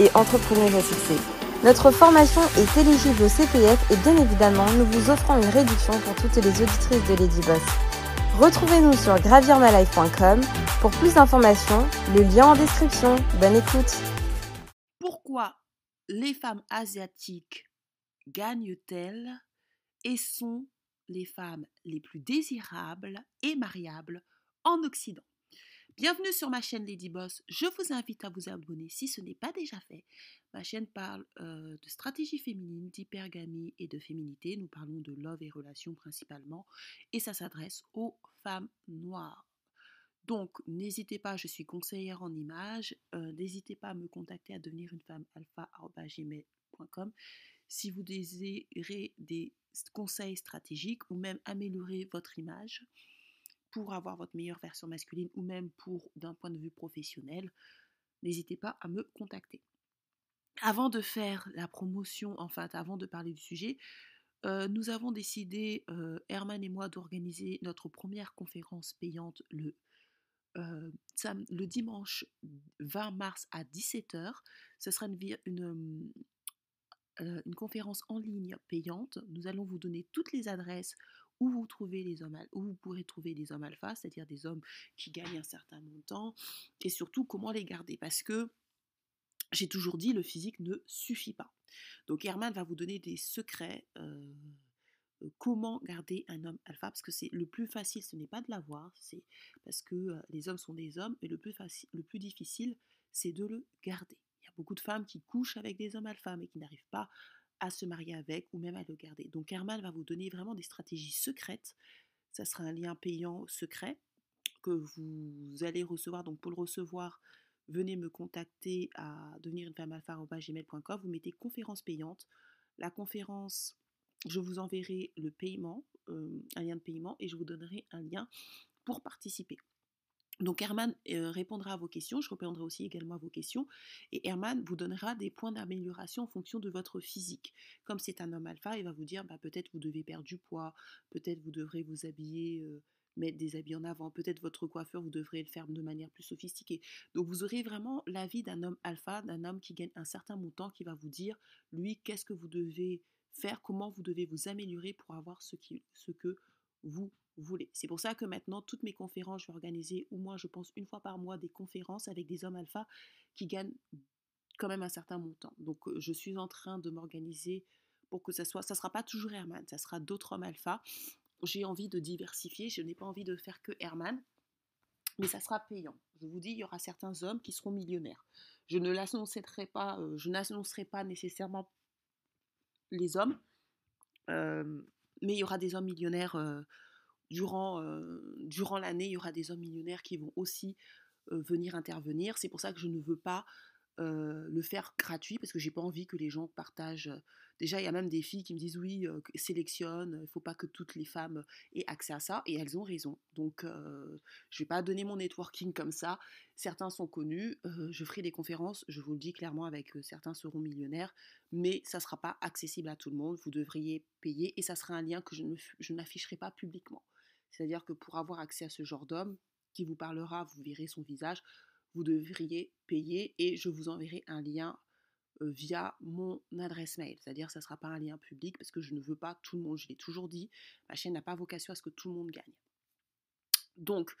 et entrepreneuse à succès. Notre formation est éligible au CPF et bien évidemment, nous vous offrons une réduction pour toutes les auditrices de Lady Boss. Retrouvez-nous sur gravirmalife.com pour plus d'informations, le lien en description. Bonne écoute. Pourquoi les femmes asiatiques gagnent-elles et sont les femmes les plus désirables et mariables en Occident? Bienvenue sur ma chaîne Lady Boss. Je vous invite à vous abonner si ce n'est pas déjà fait. Ma chaîne parle euh, de stratégie féminine, d'hypergamie et de féminité. Nous parlons de love et relations principalement. Et ça s'adresse aux femmes noires. Donc, n'hésitez pas, je suis conseillère en images. Euh, n'hésitez pas à me contacter à devenir une femme alpha.gmail.com si vous désirez des conseils stratégiques ou même améliorer votre image pour avoir votre meilleure version masculine ou même pour d'un point de vue professionnel, n'hésitez pas à me contacter. Avant de faire la promotion, enfin avant de parler du sujet, euh, nous avons décidé, euh, Herman et moi, d'organiser notre première conférence payante le, euh, le dimanche 20 mars à 17h. Ce sera une conférence en ligne payante. Nous allons vous donner toutes les adresses où vous trouvez hommes, où vous pourrez trouver des hommes alpha, c'est-à-dire des hommes qui gagnent un certain montant, et surtout comment les garder, parce que j'ai toujours dit le physique ne suffit pas. Donc Herman va vous donner des secrets. Euh, comment garder un homme alpha parce que c'est le plus facile ce n'est pas de l'avoir c'est parce que euh, les hommes sont des hommes et le plus facile le plus difficile c'est de le garder il y a beaucoup de femmes qui couchent avec des hommes alpha mais qui n'arrivent pas à se marier avec ou même à le garder. Donc Herman va vous donner vraiment des stratégies secrètes. Ça sera un lien payant secret que vous allez recevoir. Donc pour le recevoir, venez me contacter à devenir une femme. Vous mettez conférence payante. La conférence, je vous enverrai le paiement, euh, un lien de paiement, et je vous donnerai un lien pour participer. Donc Herman euh, répondra à vos questions, je répondrai aussi également à vos questions, et Herman vous donnera des points d'amélioration en fonction de votre physique. Comme c'est un homme alpha, il va vous dire bah, peut-être vous devez perdre du poids, peut-être vous devrez vous habiller, euh, mettre des habits en avant, peut-être votre coiffeur, vous devrez le faire de manière plus sophistiquée. Donc vous aurez vraiment l'avis d'un homme alpha, d'un homme qui gagne un certain montant, qui va vous dire, lui, qu'est-ce que vous devez faire, comment vous devez vous améliorer pour avoir ce, que vous voulez. C'est pour ça que maintenant, toutes mes conférences, je vais organiser au moins, je pense, une fois par mois des conférences avec des hommes alpha qui gagnent quand même un certain montant. Donc, euh, je suis en train de m'organiser pour que ça soit, ça sera pas toujours Herman, ça sera d'autres hommes alpha. J'ai envie de diversifier, je n'ai pas envie de faire que Herman, mais ça sera payant. Je vous dis, il y aura certains hommes qui seront millionnaires. Je ne l'annoncerai pas, euh, je n'annoncerai pas nécessairement les hommes, euh, mais il y aura des hommes millionnaires durant, durant l'année, il y aura des hommes millionnaires qui vont aussi venir intervenir. C'est pour ça que je ne veux pas le faire gratuit parce que j'ai pas envie que les gens partagent. Déjà, il y a même des filles qui me disent oui, sélectionne, il ne faut pas que toutes les femmes aient accès à ça, et elles ont raison. Donc, je vais pas donner mon networking comme ça. Certains sont connus, je ferai des conférences, je vous le dis clairement, avec certains seront millionnaires, mais ça sera pas accessible à tout le monde. Vous devriez payer, et ça sera un lien que je n'afficherai pas publiquement. C'est-à-dire que pour avoir accès à ce genre d'homme qui vous parlera, vous verrez son visage, vous devriez payer et je vous enverrai un lien euh, via mon adresse mail. C'est-à-dire que ça ne sera pas un lien public parce que je ne veux pas tout le monde, je l'ai toujours dit, ma chaîne n'a pas vocation à ce que tout le monde gagne. Donc,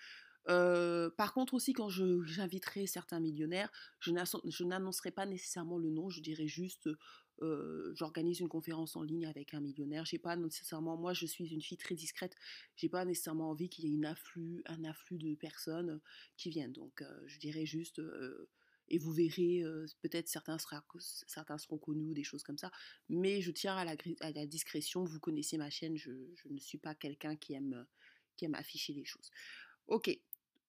euh, par contre aussi, quand j'inviterai certains millionnaires, je n'annoncerai pas nécessairement le nom, je dirais juste j'organise une conférence en ligne avec un millionnaire. J'ai pas nécessairement, moi je suis une fille très discrète, j'ai pas nécessairement envie qu'il y ait afflux, un afflux de personnes qui viennent. Donc je dirais juste, et vous verrez, peut-être certains, seront connus ou des choses comme ça, mais je tiens à la, discrétion, vous connaissez ma chaîne, je, je ne suis pas quelqu'un qui aime, qui aime afficher les choses. Ok,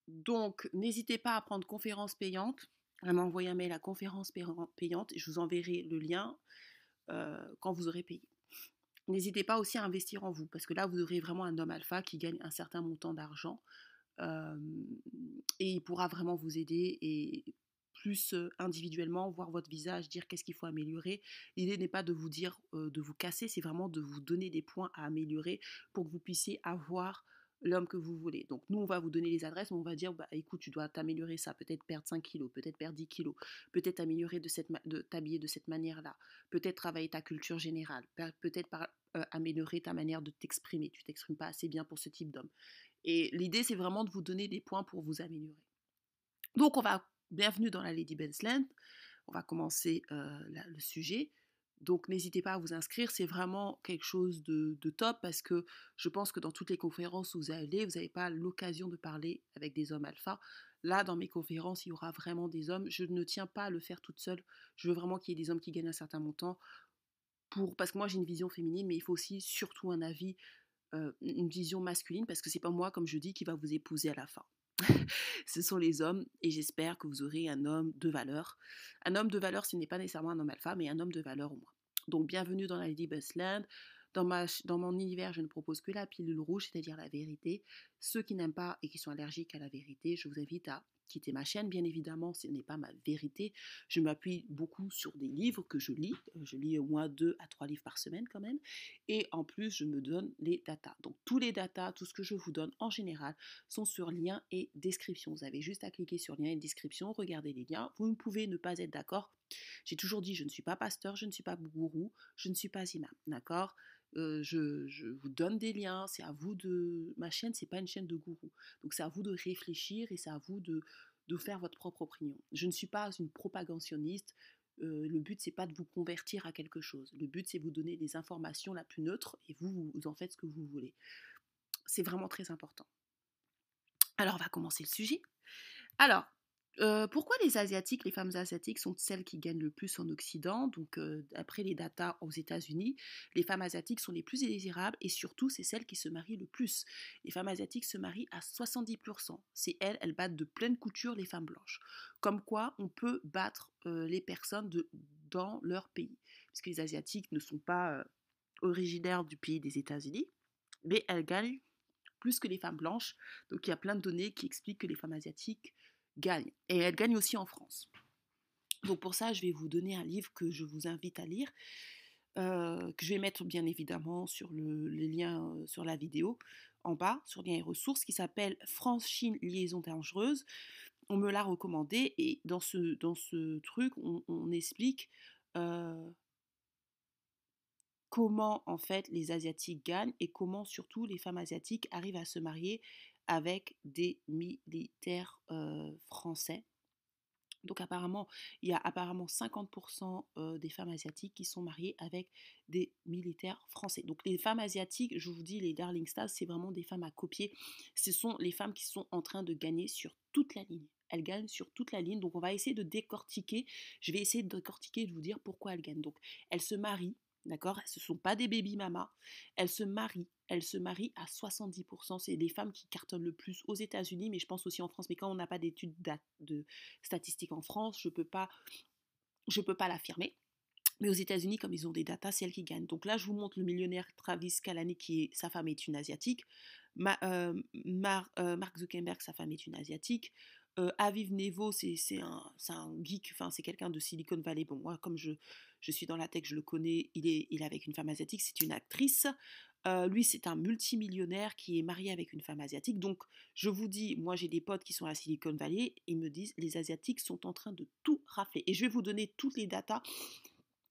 donc n'hésitez pas à prendre conférence payante à m'envoyer un mail à conférence payante je vous enverrai le lien quand vous aurez payé. N'hésitez pas aussi à investir en vous, parce que là, vous aurez vraiment un homme alpha qui gagne un certain montant d'argent et il pourra vraiment vous aider et plus individuellement, voir votre visage, dire qu'est-ce qu'il faut améliorer. L'idée n'est pas de vous dire de vous casser, c'est vraiment de vous donner des points à améliorer pour que vous puissiez avoir l'homme que vous voulez. Donc nous, on va vous donner les adresses, on va dire, bah, écoute, tu dois t'améliorer ça, peut-être perdre 5 kilos, peut-être perdre 10 kilos, peut-être améliorer de, cette de t'habiller de cette manière-là, peut-être travailler ta culture générale, peut-être améliorer ta manière de t'exprimer. Tu t'exprimes pas assez bien pour ce type d'homme. Et l'idée, c'est vraiment de vous donner des points pour vous améliorer. Donc, on va, bienvenue dans la Lady Bensland. On va commencer euh, le sujet. Donc, n'hésitez pas à vous inscrire. C'est vraiment quelque chose de, top parce que je pense que dans toutes les conférences où vous allez, vous n'avez pas l'occasion de parler avec des hommes alpha. Là, dans mes conférences, il y aura vraiment des hommes. Je ne tiens pas à le faire toute seule. Je veux vraiment qu'il y ait des hommes qui gagnent un certain montant. Pour, parce que moi, j'ai une vision féminine, mais il faut aussi surtout un avis une vision masculine parce que c'est pas moi, comme je dis, qui va vous épouser à la fin. ce sont les hommes et j'espère que vous aurez un homme de valeur. Un homme de valeur, ce n'est pas nécessairement un homme alpha, mais un homme de valeur au moins. Donc bienvenue dans la Lady Land. Dans, ma, dans mon univers, je ne propose que la pilule rouge, c'est-à-dire la vérité. Ceux qui n'aiment pas et qui sont allergiques à la vérité, je vous invite à quitter ma chaîne. Bien évidemment, ce n'est pas ma vérité. Je m'appuie beaucoup sur des livres que je lis. Euh, je lis au moins deux à trois livres par semaine quand même. Et en plus, je me donne les datas. Donc tous les datas, tout ce que je vous donne en général sont sur lien et description. Vous avez juste à cliquer sur lien et description, regardez les liens. Vous ne pouvez ne pas être d'accord. J'ai toujours dit, je ne suis pas pasteur, je ne suis pas gourou, je ne suis pas imam. D'accord? Je, vous donne des liens, c'est à vous de... Ma chaîne, c'est pas une chaîne de gourou. Donc c'est à vous de réfléchir et c'est à vous de, faire votre propre opinion. Je ne suis pas une propagandationniste. le but, c'est pas de vous convertir à quelque chose. Le but, c'est vous donner des informations la plus neutre et vous, vous en faites ce que vous voulez. C'est vraiment très important. Alors, on va commencer le sujet. Alors, pourquoi les Asiatiques, les femmes asiatiques sont celles qui gagnent le plus en Occident? Donc, d'après les datas aux États-Unis, les femmes asiatiques sont les plus désirables et surtout, c'est celles qui se marient le plus. Les femmes asiatiques se marient à 70%. C'est elles, elles battent de pleine couture les femmes blanches. Comme quoi, on peut battre les personnes de, dans leur pays. Puisque les Asiatiques ne sont pas originaires du pays des États-Unis, mais elles gagnent plus que les femmes blanches. Donc, il y a plein de données qui expliquent que les femmes asiatiques gagne. Et elle gagne aussi en France. Donc pour ça, je vais vous donner un livre que je vous invite à lire, euh, que je vais mettre bien évidemment sur le, les liens euh, sur la vidéo en bas, sur liens et ressources, qui s'appelle France-Chine, liaison dangereuse. On me l'a recommandé et dans ce, dans ce truc, on, explique euh, comment en fait les Asiatiques gagnent et comment surtout les femmes asiatiques arrivent à se marier avec des militaires français. Donc apparemment, il y a apparemment 50% des femmes asiatiques qui sont mariées avec des militaires français. Donc les femmes asiatiques, je vous dis, les Darling Stars, c'est vraiment des femmes à copier. Ce sont les femmes qui sont en train de gagner sur toute la ligne. Elles gagnent sur toute la ligne. Donc on va essayer de décortiquer. Je vais essayer de décortiquer et de vous dire pourquoi elles gagnent. Donc elles se marient D'accord? Ce ne sont pas des baby mamas. Elles se marient. Elles se marient à 70%. C'est les femmes qui cartonnent le plus aux États-Unis, mais je pense aussi en France. Mais quand on n'a pas d'études de statistiques en France, je ne peux pas, je peux pas l'affirmer. Mais aux États-Unis, comme ils ont des datas, c'est elles qui gagnent. Donc là, je vous montre le millionnaire Travis Kalanick, qui est, sa femme est une asiatique. Euh, euh, Mark Zuckerberg, sa femme est une asiatique. Aviv Nevo, c'est un, geek, enfin c'est quelqu'un de Silicon Valley. Bon, moi, comme je, je suis dans la tech, je le connais, il est, il avec une femme asiatique, c'est une actrice. Lui, c'est un multimillionnaire qui est marié avec une femme asiatique. Donc, je vous dis, moi, j'ai des potes qui sont à Silicon Valley et me disent, les Asiatiques sont en train de tout rafler. Et je vais vous donner toutes les datas.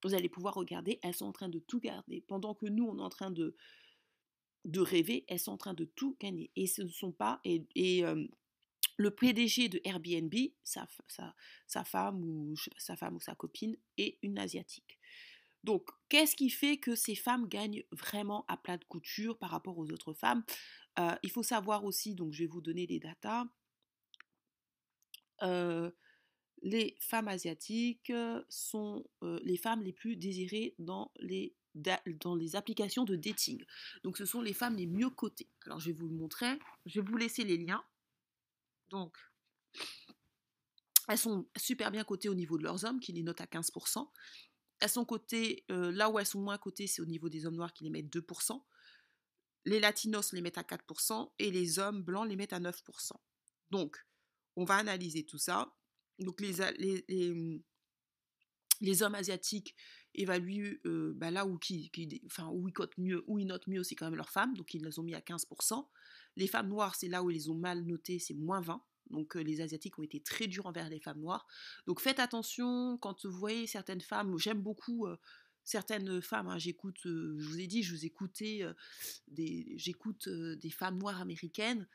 Vous allez pouvoir regarder, elles sont en train de tout garder. Pendant que nous, on est en train de, de rêver, elles sont en train de tout gagner. Et ce ne sont pas, et, le PDG de Airbnb, sa, femme ou sa femme ou sa copine est une asiatique. Donc, qu'est-ce qui fait que ces femmes gagnent vraiment à plat de couture par rapport aux autres femmes? Euh, Il faut savoir aussi, donc je vais vous donner des datas. Euh, les femmes asiatiques sont euh, les femmes les plus désirées dans les, dans les applications de dating. Donc, ce sont les femmes les mieux cotées. Alors, je vais vous le montrer. Je vais vous laisser les liens. Elles sont super bien cotées au niveau de leurs hommes, qui les notent à 15%. Elles sont cotées, là où elles sont moins cotées, c'est au niveau des hommes noirs qui les mettent 2%. Les latinos les mettent à 4% et les hommes blancs les mettent à 9%. Donc, on va analyser tout ça. Donc, les, les, les, hommes asiatiques évaluent bah, là où, ils cotent mieux, où ils notent mieux, c'est quand même leurs femmes. Donc, ils les ont mis à 15%. Les femmes noires, c'est là où ils ont mal notées, c'est moins 20%. Donc les Asiatiques ont été très durs envers les femmes noires. Donc faites attention quand vous voyez certaines femmes. J'aime beaucoup certaines femmes. Hein, j'écoute, je vous ai dit, je vous écoutais des, j'écoute des femmes noires américaines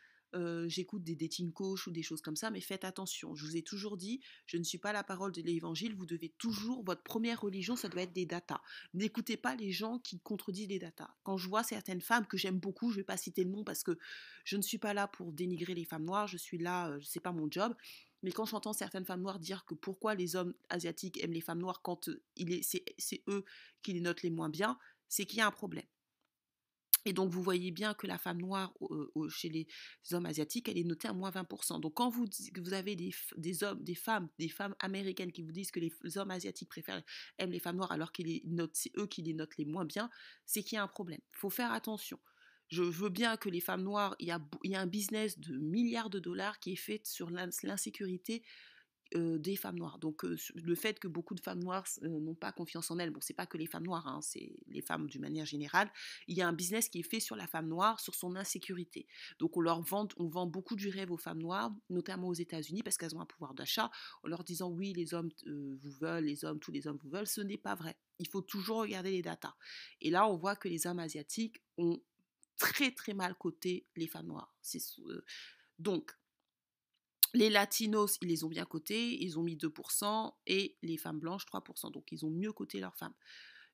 j'écoute des dating coach ou des choses comme ça, mais faites attention. Je vous ai toujours dit, je ne suis pas la parole de l'évangile, vous devez toujours, votre première religion, ça doit être des datas. N'écoutez pas les gens qui contredisent les datas. Quand je vois certaines femmes que j'aime beaucoup, je ne vais pas citer le nom parce que je ne suis pas là pour dénigrer les femmes noires, je suis là, c'est pas mon job. Mais quand j'entends certaines femmes noires dire que pourquoi les hommes asiatiques aiment les femmes noires quand c'est eux qui les notent les moins bien, c'est qu'il y a un problème. Et donc, vous voyez bien que la femme noire chez les hommes asiatiques, elle est notée à moins 20%. Donc, quand vous, vous avez des, des, hommes, des femmes, des femmes américaines qui vous disent que les hommes asiatiques préfèrent, aiment les femmes noires alors que c'est eux qui les notent les moins bien, c'est qu'il y a un problème. Il faut faire attention. Je veux bien que les femmes noires, il y a, il y a un business de milliards de dollars qui est fait sur l'insécurité des femmes noires. Donc le fait que beaucoup de femmes noires n'ont pas confiance en elles, bon c'est pas que les femmes noires, hein, c'est les femmes d'une manière générale, il y a un business qui est fait sur la femme noire, sur son insécurité. Donc on leur vend, on vend beaucoup du rêve aux femmes noires, notamment aux États-Unis, parce qu'elles ont un pouvoir d'achat, en leur disant oui les hommes vous veulent, les hommes, tous les hommes vous veulent, ce n'est pas vrai. Il faut toujours regarder les datas. Et là on voit que les hommes asiatiques ont très très mal coté les femmes noires. donc les latinos, ils les ont bien cotés, ils ont mis 2%, et les femmes blanches, 3%. Donc, ils ont mieux coté leurs femmes.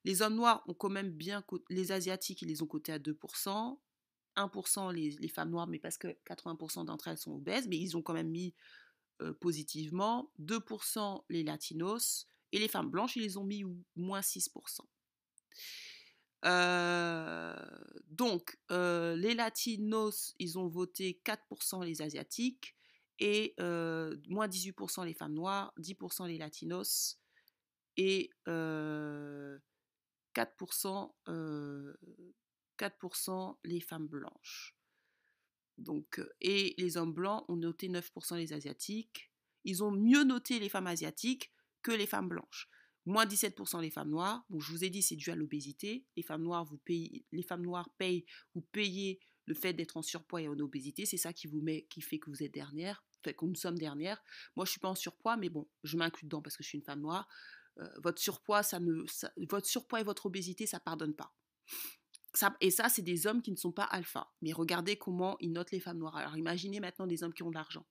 Les hommes noirs ont quand même bien coté, les asiatiques, ils les ont cotés à 2%, 1% les, femmes noires, mais parce que 80% d'entre elles sont obèses, mais ils ont quand même mis euh, positivement, 2% les latinos, et les femmes blanches, ils les ont mis moins 6%. Euh, donc, euh, les latinos, ils ont voté 4% les asiatiques, et moins 18% les femmes noires, 10% les latinos et 4%, 4 les femmes blanches. Donc, et les hommes blancs ont noté 9% les asiatiques. Ils ont mieux noté les femmes asiatiques que les femmes blanches. Moins 17% les femmes noires. Donc, je vous ai dit, c'est dû à l'obésité. Les femmes noires, vous payez, les femmes noires payent, vous payez le fait d'être en surpoids et en obésité, c'est ça qui vous met, qui fait que vous êtes dernière, fait que nous sommes dernière. Moi, je suis pas en surpoids, mais bon, je m'inclus dedans parce que je suis une femme noire. Euh, votre surpoids, ça ne, votre surpoids et votre obésité, ça pardonne pas. Ça, et ça, c'est des hommes qui ne sont pas alpha. Mais regardez comment ils notent les femmes noires. Alors, imaginez maintenant des hommes qui ont de l'argent.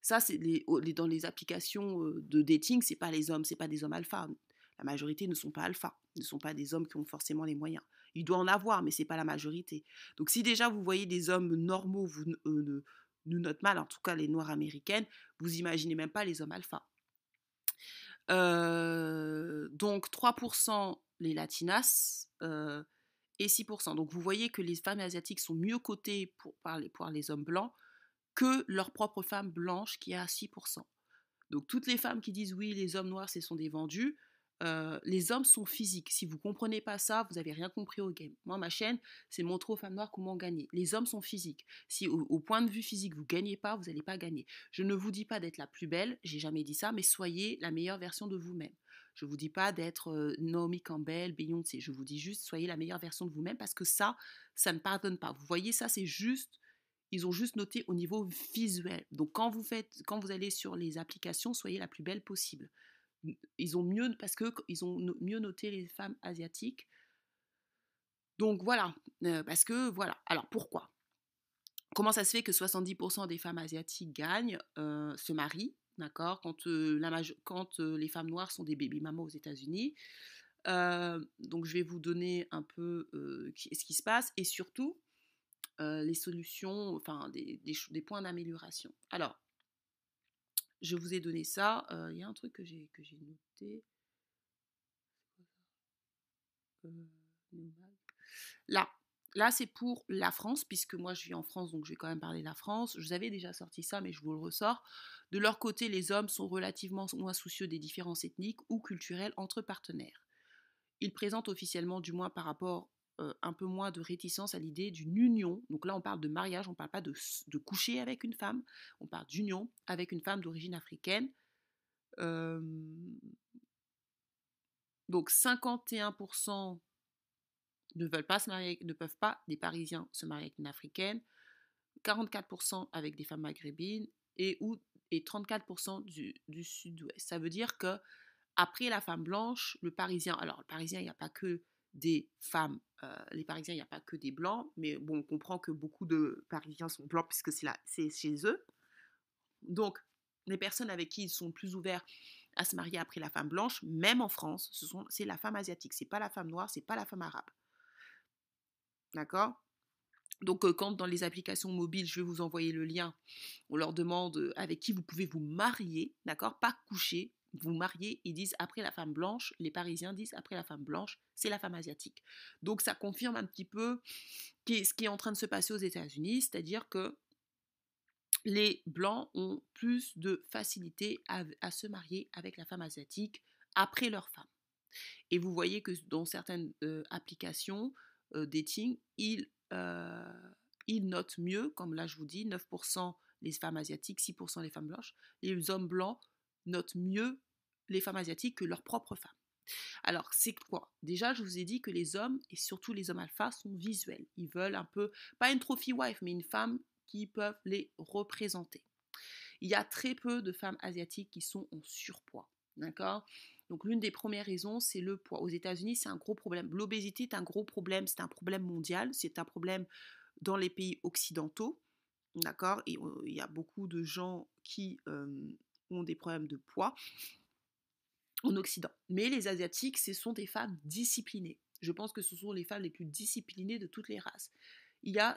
Ça, c'est les, dans les applications euh, de dating, c'est pas les hommes, c'est pas des hommes alpha. La majorité ne sont pas alpha, ne sont pas des hommes qui ont forcément les moyens. Il doit en avoir, mais c'est pas la majorité. Donc si déjà vous voyez des hommes normaux vous, euh, nous notent mal, en tout cas les noires américaines, vous imaginez même pas les hommes alpha. Euh, donc 3% les latinas euh, et 6%. Donc vous voyez que les femmes asiatiques sont mieux cotées pour, par, les, pour les hommes blancs que leurs propres femmes blanches qui a 6%. Donc toutes les femmes qui disent oui, les hommes noirs, ce sont des vendus, euh, les hommes sont physiques. Si vous comprenez pas ça, vous n'avez rien compris au game. Moi, ma chaîne, c'est montrer aux femmes noires comment gagner. Les hommes sont physiques. Si au, point de vue physique, vous gagnez pas, vous n'allez pas gagner. Je ne vous dis pas d'être la plus belle, j'ai jamais dit ça, mais soyez la meilleure version de vous-même. Je vous dis pas d'être euh, Naomi Campbell, Beyoncé. Je vous dis juste, soyez la meilleure version de vous-même parce que ça, ça ne pardonne pas. Vous voyez, ça, c'est juste ils ont juste noté au niveau visuel. Donc quand vous faites, quand vous allez sur les applications, soyez la plus belle possible ils ont mieux parce que ils ont mieux noté les femmes asiatiques. Donc voilà, euh, parce que voilà. Alors pourquoi? Comment ça se fait que 70% des femmes asiatiques gagnent, euh, se marient, d'accord Quand, euh, la quand les femmes noires sont des baby mamas aux États-Unis? donc je vais vous donner un peu ce qui se passe et surtout les solutions, enfin des, des points d'amélioration. Alors je vous ai donné ça. Il y a un truc que j'ai noté. Là, là, c'est pour la France, puisque moi, je vis en France, donc je vais quand même parler de la France. Je vous avais déjà sorti ça, mais je vous le ressors. De leur côté, les hommes sont relativement moins soucieux des différences ethniques ou culturelles entre partenaires. Ils présentent officiellement, du moins par rapport euh, un peu moins de réticence à l'idée d'une union. Donc là, on parle de mariage, on ne parle pas de, coucher avec une femme, on parle d'union avec une femme d'origine africaine. Donc 51% ne veulent pas se marier, ne peuvent pas, des Parisiens, se marier avec une Africaine, 44% avec des femmes maghrébines et, ou, et 34% du, du sud-ouest. Ça veut dire que après la femme blanche, le Parisien, alors le Parisien, il n'y a pas que des femmes, euh, les Parisiens, il n'y a pas que des blancs, mais bon, on comprend que beaucoup de Parisiens sont blancs puisque c'est chez eux. Donc, les personnes avec qui ils sont plus ouverts à se marier après la femme blanche, même en France, c'est la femme asiatique, c'est pas la femme noire, c'est pas la femme arabe. D'accord? Donc, euh, quand dans les applications mobiles, je vais vous envoyer le lien, on leur demande euh, avec qui vous pouvez vous marier, d'accord? Pas coucher, vous marier, ils disent après la femme blanche, les Parisiens disent après la femme blanche, c'est la femme asiatique. Donc, ça confirme un petit peu ce qui est en train de se passer aux États-Unis, c'est-à-dire que les blancs ont plus de facilité à, se marier avec la femme asiatique après leur femme. Et vous voyez que dans certaines euh, applications, euh, dating, ils, euh, notent mieux, comme là je vous dis, 9% les femmes asiatiques, 6% les femmes blanches. Les hommes blancs notent mieux les femmes asiatiques que leurs propres femmes. Alors, c'est quoi? Déjà, je vous ai dit que les hommes, et surtout les hommes alpha, sont visuels. Ils veulent un peu, pas une trophy wife, mais une femme qui peuvent les représenter. Il y a très peu de femmes asiatiques qui sont en surpoids. D'accord? Donc l'une des premières raisons, c'est le poids. Aux États-Unis, c'est un gros problème. L'obésité est un gros problème, c'est un problème mondial, c'est un problème dans les pays occidentaux. D'accord? Et euh, il y a beaucoup de gens qui euh, ont des problèmes de poids en Occident. Mais les Asiatiques, ce sont des femmes disciplinées. Je pense que ce sont les femmes les plus disciplinées de toutes les races. Il y a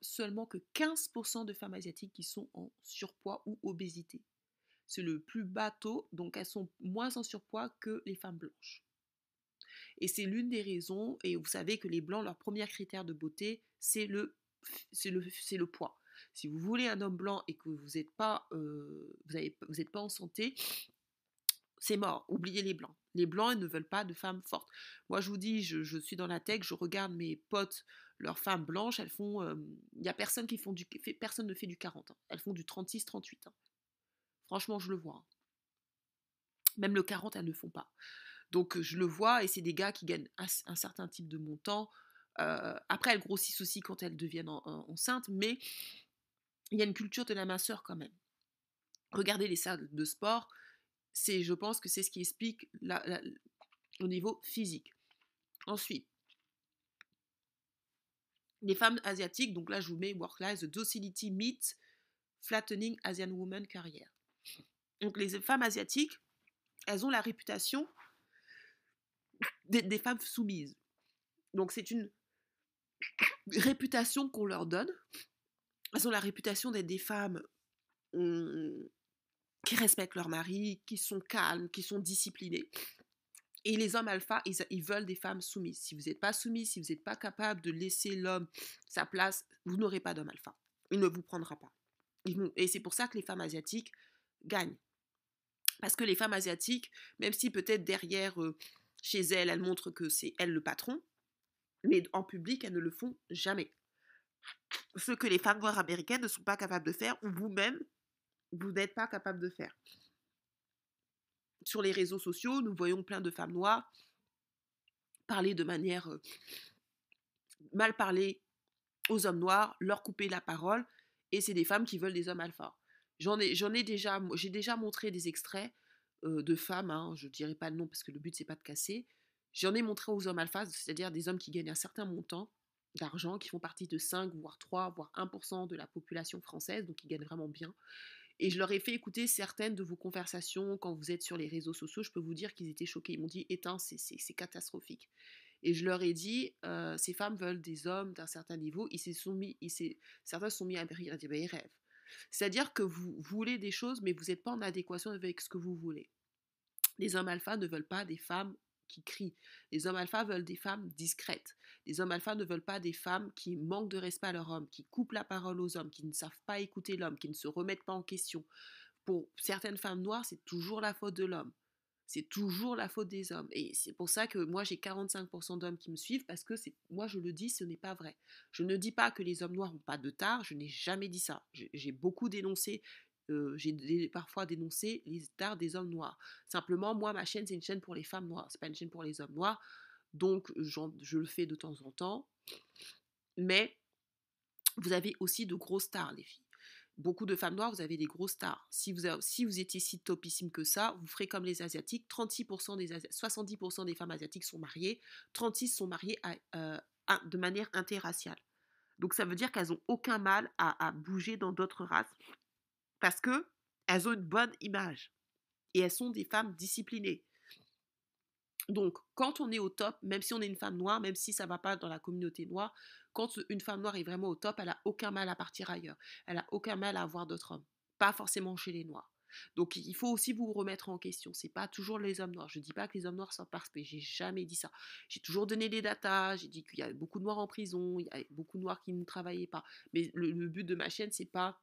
seulement que 15% de femmes asiatiques qui sont en surpoids ou obésité c'est le plus bateau, donc elles sont moins en surpoids que les femmes blanches. Et c'est l'une des raisons, et vous savez que les blancs, leur premier critère de beauté, c'est le, le, c'est le poids. Si vous voulez un homme blanc et que vous n'êtes pas, euh, pas en santé, c'est mort, oubliez les blancs. Les blancs, ils ne veulent pas de femmes fortes. Moi, je vous dis, je, suis dans la tech, je regarde mes potes, leurs femmes blanches, elles font. Il y n'y a personne qui font du. Personne ne fait du 40 ans. Elles font du 36, 38 ans. Franchement, je le vois. Hein. Même le 40, elles ne font pas. Donc, je le vois et c'est des gars qui gagnent un, certain type de montant. Euh, après, elles grossissent aussi quand elles deviennent enceintes, mais il y a une culture de la minceur quand même. Regardez les salles de sport, c'est, je pense que c'est ce qui explique au niveau physique. Ensuite, les femmes asiatiques, donc là je vous mets Work Life, The Docility Meet Flattening Asian Woman Career. Donc les femmes asiatiques, elles ont la réputation des, femmes soumises. Donc c'est une réputation qu'on leur donne. Elles ont la réputation d'être des femmes qui respectent leur mari, qui sont calmes, qui sont disciplinées. Et les hommes alpha, ils, veulent des femmes soumises. Si vous n'êtes pas soumise, si vous n'êtes pas capable de laisser l'homme sa place, vous n'aurez pas d'homme alpha. Il ne vous prendra pas. Et c'est pour ça que les femmes asiatiques gagnent. Parce que les femmes asiatiques, même si peut-être derrière, euh, chez elles, elles montrent que c'est elles le patron, mais en public, elles ne le font jamais. Ce que les femmes noires américaines ne sont pas capables de faire, ou vous-même, vous n'êtes pas capable de faire. Sur les réseaux sociaux, nous voyons plein de femmes noires parler de manière euh, mal parler aux hommes noirs, leur couper la parole, et c'est des femmes qui veulent des hommes alpha. J'en ai, j'en ai déjà, j'ai déjà montré des extraits de femmes, hein, je ne dirai pas le nom parce que le but c'est pas de casser. J'en ai montré aux hommes alpha, c'est-à-dire des hommes qui gagnent un certain montant d'argent, qui font partie de 5, voire 3, voire 1% de la population française, donc ils gagnent vraiment bien. Et je leur ai fait écouter certaines de vos conversations quand vous êtes sur les réseaux sociaux. Je peux vous dire qu'ils étaient choqués. Ils m'ont dit Éteins, c'est catastrophique. Et je leur ai dit Ces femmes veulent des hommes d'un certain niveau. Ils se sont mis, certains se sont mis à rire. Ils, bah, ils rêvent. C'est-à-dire que vous voulez des choses, mais vous n'êtes pas en adéquation avec ce que vous voulez. Les hommes alpha ne veulent pas des femmes qui crient. Les hommes alpha veulent des femmes discrètes. Les hommes alpha ne veulent pas des femmes qui manquent de respect à leur homme, qui coupent la parole aux hommes, qui ne savent pas écouter l'homme, qui ne se remettent pas en question. Pour certaines femmes noires, c'est toujours la faute de l'homme. C'est toujours la faute des hommes. Et c'est pour ça que moi, j'ai 45% d'hommes qui me suivent, parce que c'est, moi, je le dis, ce n'est pas vrai. Je ne dis pas que les hommes noirs n'ont pas de tard, je n'ai jamais dit ça. J'ai beaucoup dénoncé j'ai parfois dénoncé les tares des hommes noirs. Simplement, moi, ma chaîne, c'est une chaîne pour les femmes noires, c'est pas une chaîne pour les hommes noirs. Donc, je le fais de temps en temps. Mais vous avez aussi de grosses stars, les filles. Beaucoup de femmes noires, vous avez des grosses stars. Si vous, si vous étiez si topissime que ça, vous ferez comme les Asiatiques. 36% des 70% des femmes asiatiques sont mariées, 36 sont mariées euh, de manière interraciale. Donc ça veut dire qu'elles n'ont aucun mal à bouger dans d'autres races parce que elles ont une bonne image et elles sont des femmes disciplinées. Donc, quand on est au top, même si on est une femme noire, même si ça ne va pas dans la communauté noire, quand une femme noire est vraiment au top, elle a aucun mal à partir ailleurs. Elle a aucun mal à avoir d'autres hommes. Pas forcément chez les noirs. Donc, il faut aussi vous remettre en question. C'est pas toujours les hommes noirs. Je ne dis pas que les hommes noirs sont parfaits. J'ai jamais dit ça. J'ai toujours donné des datas. J'ai dit qu'il y a beaucoup de noirs en prison. Il y a beaucoup de noirs qui ne travaillaient pas. Mais le, le but de ma chaîne, c'est pas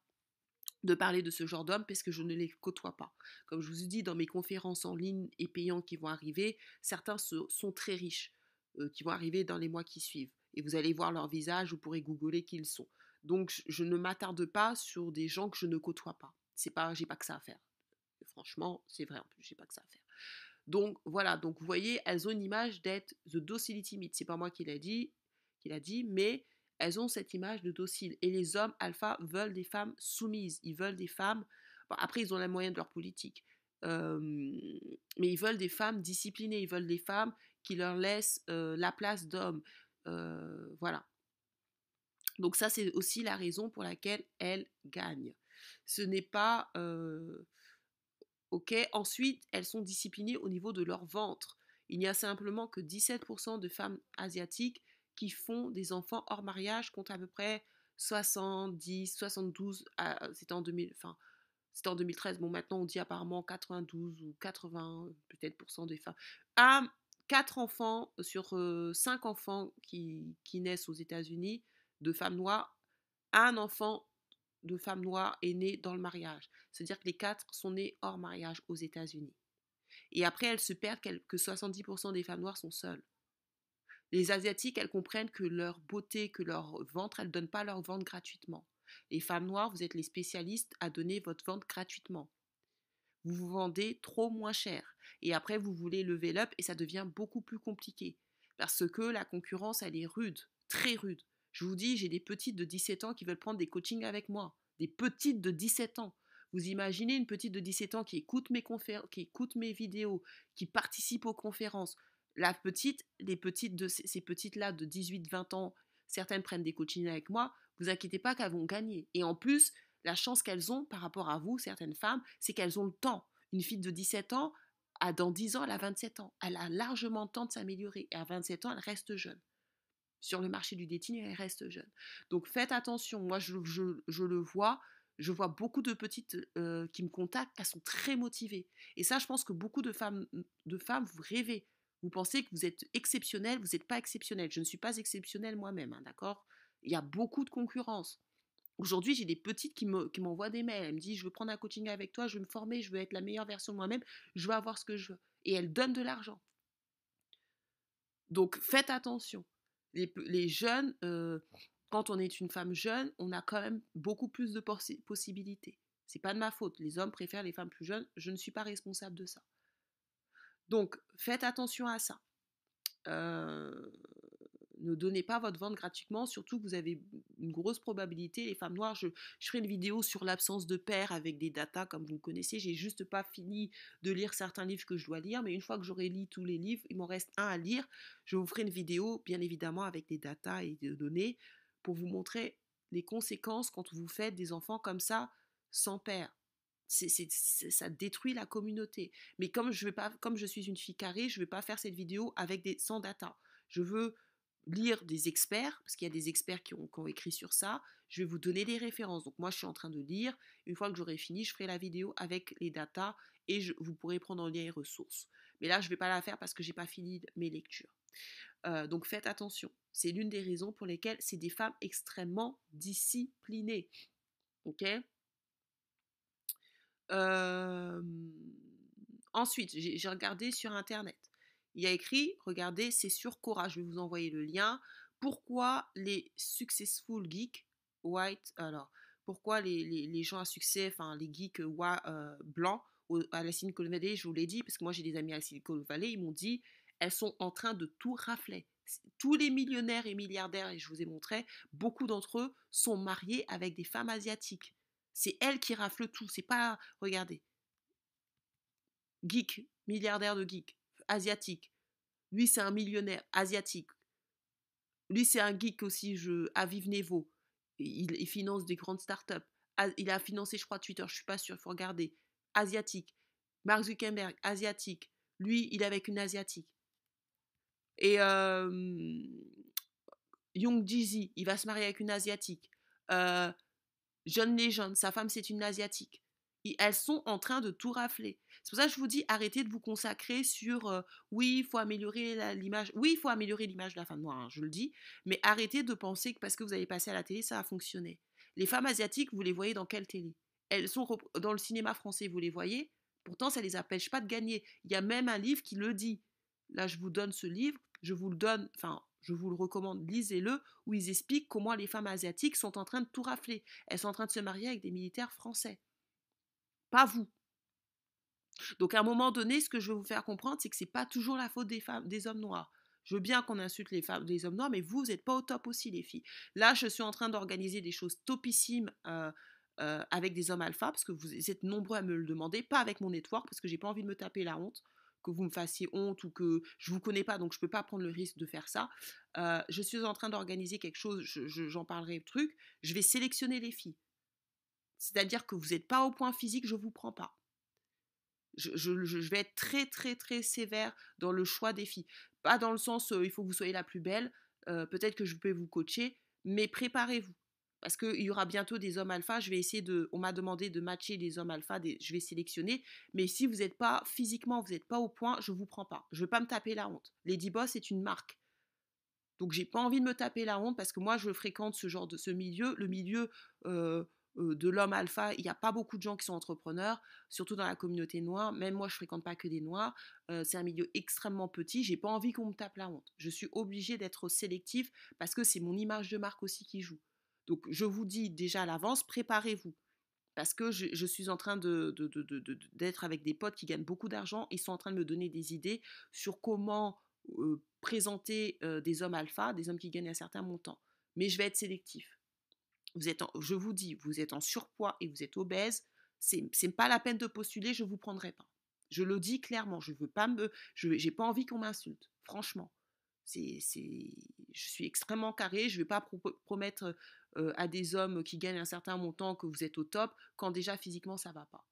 de parler de ce genre d'hommes parce que je ne les côtoie pas. Comme je vous ai dit, dans mes conférences en ligne et payantes qui vont arriver, certains sont très riches, euh, qui vont arriver dans les mois qui suivent. Et vous allez voir leur visage, vous pourrez googler qui ils sont. Donc je ne m'attarde pas sur des gens que je ne côtoie pas. C'est pas, j'ai pas que ça à faire. Franchement, c'est vrai en plus, j'ai pas que ça à faire. Donc voilà, donc vous voyez, elles ont une image d'être the docility myth. C'est pas moi qui l'a dit, qui l'a dit, mais elles ont cette image de docile. Et les hommes alpha veulent des femmes soumises. Ils veulent des femmes. après, ils ont les moyens de leur politique. mais ils veulent des femmes disciplinées. Ils veulent des femmes qui leur laissent la place d'hommes. voilà. Donc ça, c'est aussi la raison pour laquelle elles gagnent. Ce n'est pas... ok. Ensuite, elles sont disciplinées au niveau de leur ventre. Il n'y a simplement que 17% de femmes asiatiques qui font des enfants hors mariage compte à peu près 70, 72, c'était en 2000, enfin, c'était en 2013. Bon, maintenant on dit apparemment 92 ou 80 peut-être pour des femmes. À 4 enfants sur 5 euh, enfants qui, qui naissent aux États-Unis de femmes noires, un enfant de femmes noires est né dans le mariage. C'est-à-dire que les 4 sont nés hors mariage aux États-Unis. Et après, elles se perdent que 70% des femmes noires sont seules. Les Asiatiques, elles comprennent que leur beauté, que leur ventre, elles ne donnent pas leur ventre gratuitement. Les femmes noires, vous êtes les spécialistes à donner votre ventre gratuitement. Vous vous vendez trop moins cher. Et après, vous voulez lever l'up et ça devient beaucoup plus compliqué. Parce que la concurrence, elle est rude, très rude. Je vous dis, j'ai des petites de 17 ans qui veulent prendre des coachings avec moi. Des petites de 17 ans. Vous imaginez une petite de 17 ans qui écoute mes, qui écoute mes vidéos, qui participe aux conférences, la petite, les petites de ces petites-là de 18-20 ans, certaines prennent des coachings avec moi, vous inquiétez pas qu'elles vont gagner. Et en plus, la chance qu'elles ont par rapport à vous, certaines femmes, c'est qu'elles ont le temps. Une fille de 17 ans, à dans 10 ans, elle a 27 ans. Elle a largement le temps de s'améliorer. Et à 27 ans, elle reste jeune. Sur le marché du dating, elle reste jeune. Donc faites attention. Moi, je, le vois. Je vois beaucoup de petites euh, qui me contactent. Elles sont très motivées. Et ça, je pense que beaucoup de femmes, de femmes vous rêvez vous pensez que vous êtes exceptionnel, vous n'êtes pas exceptionnel. Je ne suis pas exceptionnel moi-même, hein, d'accord? Il y a beaucoup de concurrence. Aujourd'hui, j'ai des petites qui m'envoient des mails. Elles me disent Je veux prendre un coaching avec toi, je veux me former, je veux être la meilleure version de moi-même, je veux avoir ce que je veux. Et elles donnent de l'argent. Donc faites attention. Les, jeunes, euh, quand on est une femme jeune, on a quand même beaucoup plus de possibilités. C'est pas de ma faute. Les hommes préfèrent les femmes plus jeunes. Je ne suis pas responsable de ça. Donc, faites attention à ça. Euh, ne donnez pas votre vente gratuitement, surtout que vous avez une grosse probabilité. Les femmes noires, je, ferai une vidéo sur l'absence de père avec des datas comme vous le connaissez. J'ai juste pas fini de lire certains livres que je dois lire, mais une fois que j'aurai lu tous les livres, il m'en reste un à lire. Je vous ferai une vidéo, bien évidemment, avec des datas et des données pour vous montrer les conséquences quand vous faites des enfants comme ça sans père ça détruit la communauté. Mais comme je, vais pas, comme je suis une fille carrée, je ne vais pas faire cette vidéo avec des, sans data. Je veux lire des experts, parce qu'il y a des experts qui ont, écrit sur ça. Je vais vous donner des références. Donc moi, je suis en train de lire. Une fois que j'aurai fini, je ferai la vidéo avec les datas et vous pourrez prendre en lien les ressources. Mais là, je ne vais pas la faire parce que j'ai pas fini mes lectures. Euh, donc faites attention. C'est l'une des raisons pour lesquelles c'est des femmes extrêmement disciplinées. Ok? Euh, Ensuite, j'ai regardé sur Internet. Il y a écrit, regardez, c'est sur Cora, je vais vous envoyer le lien. Pourquoi les successful geeks, white, alors, pourquoi les, gens à succès, enfin les geeks euh, blancs à la Silicon Valley, je vous l'ai dit, parce que moi j'ai des amis à la Silicon Valley, ils m'ont dit, elles sont en train de tout rafler. Tous les millionnaires et milliardaires, et je vous ai montré, beaucoup d'entre eux sont mariés avec des femmes asiatiques. C'est elles qui raflent tout, c'est pas, regardez, geek, milliardaire de geek, asiatique. Lui, c'est un millionnaire asiatique. Lui, c'est un geek aussi, je, à Vive Nevo. Il, finance des grandes startups. Il a financé, je crois, Twitter, je suis pas sûre, il faut regarder. Asiatique. Mark Zuckerberg, asiatique. Lui, il est avec une asiatique. Et euh, Young Jeezy, il va se marier avec une asiatique. Euh, John Legend, sa femme, c'est une asiatique elles sont en train de tout rafler. C'est pour ça que je vous dis, arrêtez de vous consacrer sur euh, oui, il faut améliorer l'image. Oui, il faut améliorer l'image de la femme noire, hein, je le dis, mais arrêtez de penser que parce que vous avez passé à la télé, ça va fonctionner. Les femmes asiatiques, vous les voyez dans quelle télé? Elles sont dans le cinéma français, vous les voyez Pourtant, ça ne les empêche pas de gagner. Il y a même un livre qui le dit. Là, je vous donne ce livre, je vous le donne, enfin, je vous le recommande, lisez-le, où ils expliquent comment les femmes asiatiques sont en train de tout rafler. Elles sont en train de se marier avec des militaires français pas vous. Donc à un moment donné, ce que je veux vous faire comprendre, c'est que c'est pas toujours la faute des hommes noirs. Je veux bien qu'on insulte les hommes noirs, mais vous, vous n'êtes pas au top aussi, les filles. Là, je suis en train d'organiser des choses topissimes euh, euh, avec des hommes alpha, parce que vous êtes nombreux à me le demander, pas avec mon network, parce que j'ai pas envie de me taper la honte, que vous me fassiez honte ou que je vous connais pas, donc je peux pas prendre le risque de faire ça. Euh, je suis en train d'organiser quelque chose, j'en parlerai truc. Je vais sélectionner les filles. C'est-à-dire que vous n'êtes pas au point physique, je ne vous prends pas. Je, vais être très très très sévère dans le choix des filles. Pas dans le sens il faut que vous soyez la plus belle, peut-être que je peux vous coacher, mais préparez-vous. Parce qu'il y aura bientôt des hommes alpha, je vais essayer de. On m'a demandé de matcher des hommes alpha, je vais sélectionner. Mais si vous n'êtes pas physiquement, vous n'êtes pas au point, je ne vous prends pas. Je ne veux pas me taper la honte. Lady Boss est une marque. Donc j'ai pas envie de me taper la honte parce que moi je fréquente ce genre de ce milieu, le milieu euh, de l'homme alpha, il n'y a pas beaucoup de gens qui sont entrepreneurs, surtout dans la communauté noire. Même moi, je fréquente pas que des noirs. Euh, c'est un milieu extrêmement petit. J'ai pas envie qu'on me tape la honte. Je suis obligée d'être sélectif parce que c'est mon image de marque aussi qui joue. Donc, je vous dis déjà à l'avance, préparez-vous. Parce que je, suis en train d'être avec des potes qui gagnent beaucoup d'argent. Ils sont en train de me donner des idées sur comment présenter des hommes alpha, des hommes qui gagnent un certain montant. Mais je vais être sélectif vous êtes je vous dis, vous êtes en surpoids et vous êtes obèse, c'est n'est pas la peine de postuler, je ne vous prendrai pas. Je le dis clairement, je veux pas me, je j'ai pas envie qu'on m'insulte, franchement. Je suis extrêmement carré, je ne vais pas promettre euh, à des hommes qui gagnent un certain montant que vous êtes au top quand déjà physiquement ça va pas.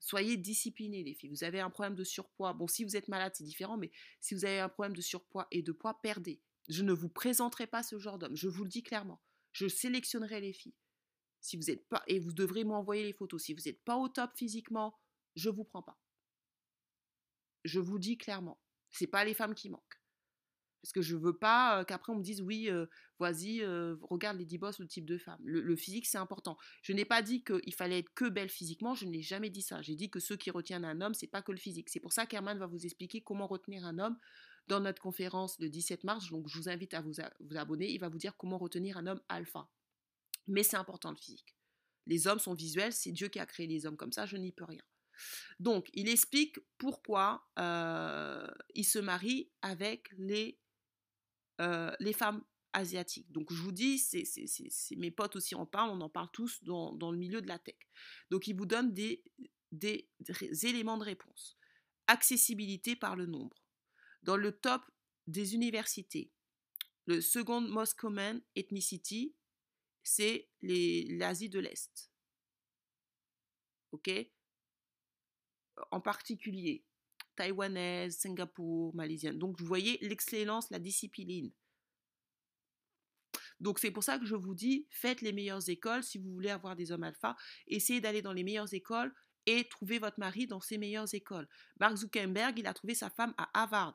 Soyez disciplinés les filles. Vous avez un problème de surpoids. Bon, si vous êtes malade, c'est différent, mais si vous avez un problème de surpoids et de poids, perdez. Je ne vous présenterai pas ce genre d'homme. Je vous le dis clairement je sélectionnerai les filles. Si vous êtes pas, et vous devrez m'envoyer les photos. Si vous n'êtes pas au top physiquement, je vous prends pas. Je vous dis clairement, c'est pas les femmes qui manquent. Parce que je veux pas qu'après on me dise oui, vas-y, euh, regarde les 10 boss, le type de femme. Le, physique, c'est important. Je n'ai pas dit qu'il fallait être que belle physiquement, je n'ai jamais dit ça. J'ai dit que ceux qui retiennent un homme, c'est pas que le physique. C'est pour ça qu'Herman va vous expliquer comment retenir un homme dans notre conférence le 17 mars. Donc, je vous invite à vous, vous abonner. Il va vous dire comment retenir un homme alpha. Mais c'est important le physique. Les hommes sont visuels, c'est Dieu qui a créé les hommes comme ça, je n'y peux rien. Donc, il explique pourquoi il se marie avec les, euh, les femmes asiatiques. Donc, je vous dis, c'est, mes potes aussi en parlent, on en parle tous dans, le milieu de la tech. Donc, il vous donne des, des éléments de réponse. Accessibilité par le nombre dans le top des universités. Le second most common ethnicity, c'est l'Asie de l'Est. OK? En particulier, taïwanaise, Singapour, malaisienne. Donc, vous voyez l'excellence, la discipline. Donc, c'est pour ça que je vous dis, faites les meilleures écoles. Si vous voulez avoir des hommes alpha, essayez d'aller dans les meilleures écoles et trouvez votre mari dans ses meilleures écoles. Mark Zuckerberg, il a trouvé sa femme à Harvard.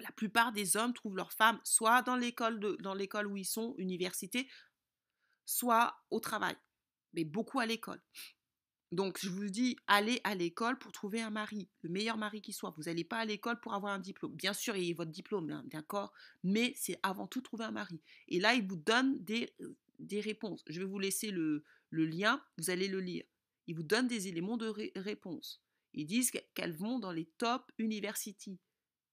La plupart des hommes trouvent leur femme soit dans l'école dans l'école où ils sont, université, soit au travail, mais beaucoup à l'école. Donc, je vous dis, allez à l'école pour trouver un mari, le meilleur mari qui soit. Vous n'allez pas à l'école pour avoir un diplôme. Bien sûr, ayez votre diplôme, hein, d'accord, mais c'est avant tout trouver un mari. Et là, il vous donne des, réponses. Je vais vous laisser le, le lien, vous allez le lire. Il vous donne des éléments de réponse. Ils disent qu'elles vont dans les top universities.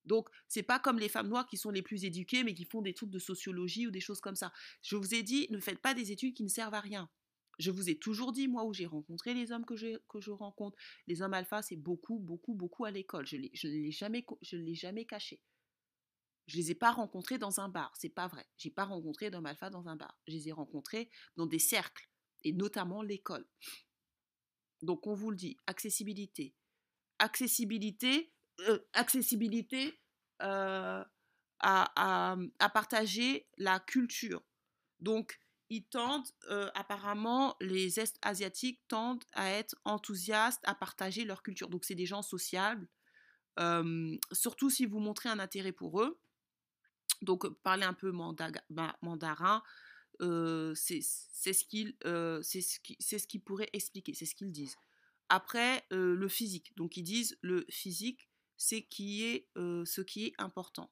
Donc, c'est pas comme les femmes noires qui sont les plus éduquées, mais qui font des trucs de sociologie ou des choses comme ça. Je vous ai dit, ne faites pas des études qui ne servent à rien. Je vous ai toujours dit, moi, où j'ai rencontré les hommes que, que je rencontre, les hommes alpha, c'est beaucoup, beaucoup, beaucoup à l'école. Je ne l'ai jamais, jamais caché. Je ne les ai pas rencontrés dans un bar, c'est pas vrai. J'ai pas rencontré d'hommes alpha dans un bar. Je les ai rencontrés dans des cercles, et notamment l'école. Donc, on vous le dit, accessibilité. Accessibilité, euh, accessibilité euh, à, à, partager la culture. Donc, ils tendent, euh, apparemment, les Est asiatiques tendent à être enthousiastes, à partager leur culture. Donc, c'est des gens sociables, euh, surtout si vous montrez un intérêt pour eux. Donc, parler un peu mandarin, euh, c'est ce qu'ils ce qui, pourraient expliquer, c'est ce qu'ils disent. Après, le physique. Donc, ils disent le physique, c'est qui ce qui est important.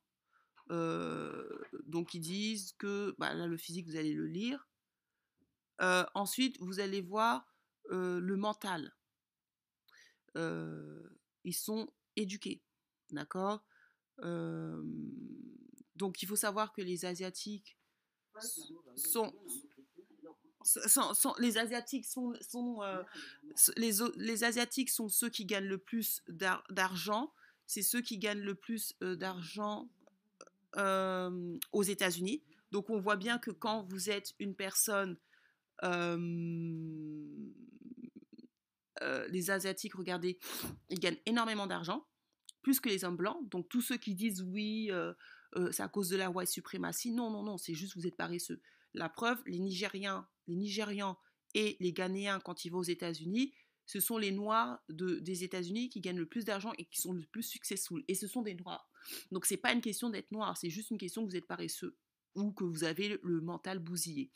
Donc ils disent que bah, là le physique vous allez le lire. ensuite vous allez voir le mental. ils sont éduqués, d'accord? donc il faut savoir que les asiatiques sont, les asiatiques sont, sont les, les asiatiques sont ceux qui gagnent le plus d'argent. C'est ceux qui gagnent le plus d'argent euh, aux États-Unis. Donc on voit bien que quand vous êtes une personne, euh, euh, les Asiatiques, regardez, ils gagnent énormément d'argent, plus que les hommes blancs. Donc tous ceux qui disent oui, c'est à cause de la white suprématie, non, non, non, c'est juste vous êtes paresseux. La preuve, les Nigériens, les Nigérians et les Ghanéens, quand ils vont aux États-Unis, ce sont les Noirs des États-Unis qui gagnent le plus d'argent et qui sont le plus successful. Et ce sont des Noirs. Donc c'est pas une question d'être noir, c'est juste une question que vous êtes paresseux ou que vous avez le mental bousillé.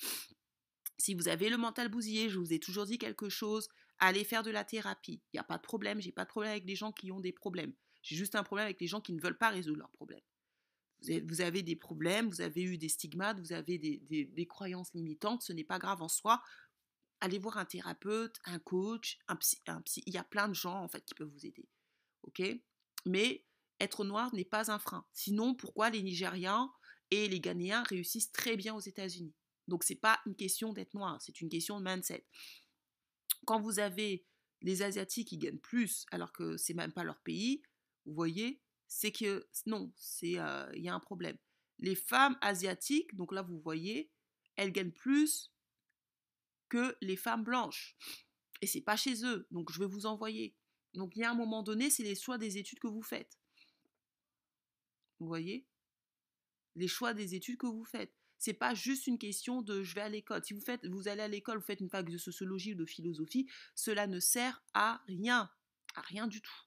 Si vous avez le mental bousillé, je vous ai toujours dit quelque chose, allez faire de la thérapie. Il n'y a pas de problème, j'ai pas de problème avec les gens qui ont des problèmes. J'ai juste un problème avec les gens qui ne veulent pas résoudre leurs problèmes. Vous avez, des problèmes, vous avez eu des stigmates, vous avez des, des croyances limitantes, ce n'est pas grave en soi allez voir un thérapeute, un coach, un psy, un psy. Il y a plein de gens en fait qui peuvent vous aider. Ok? Mais être noir n'est pas un frein. Sinon, pourquoi les Nigérians et les Ghanéens réussissent très bien aux États-Unis? Donc, c'est pas une question d'être noir, c'est une question de mindset. Quand vous avez les Asiatiques qui gagnent plus alors que c'est même pas leur pays, vous voyez, c'est que non, euh, il y a un problème. Les femmes asiatiques, donc là vous voyez, elles gagnent plus que les femmes blanches. Et c'est pas chez eux, donc je vais vous envoyer. Donc il y a un moment donné, c'est les choix des études que vous faites. Vous voyez? Les choix des études que vous faites. C'est pas juste une question de je vais à l'école. Si vous faites, vous allez à l'école, vous faites une fac de sociologie ou de philosophie, cela ne sert à rien, à rien du tout.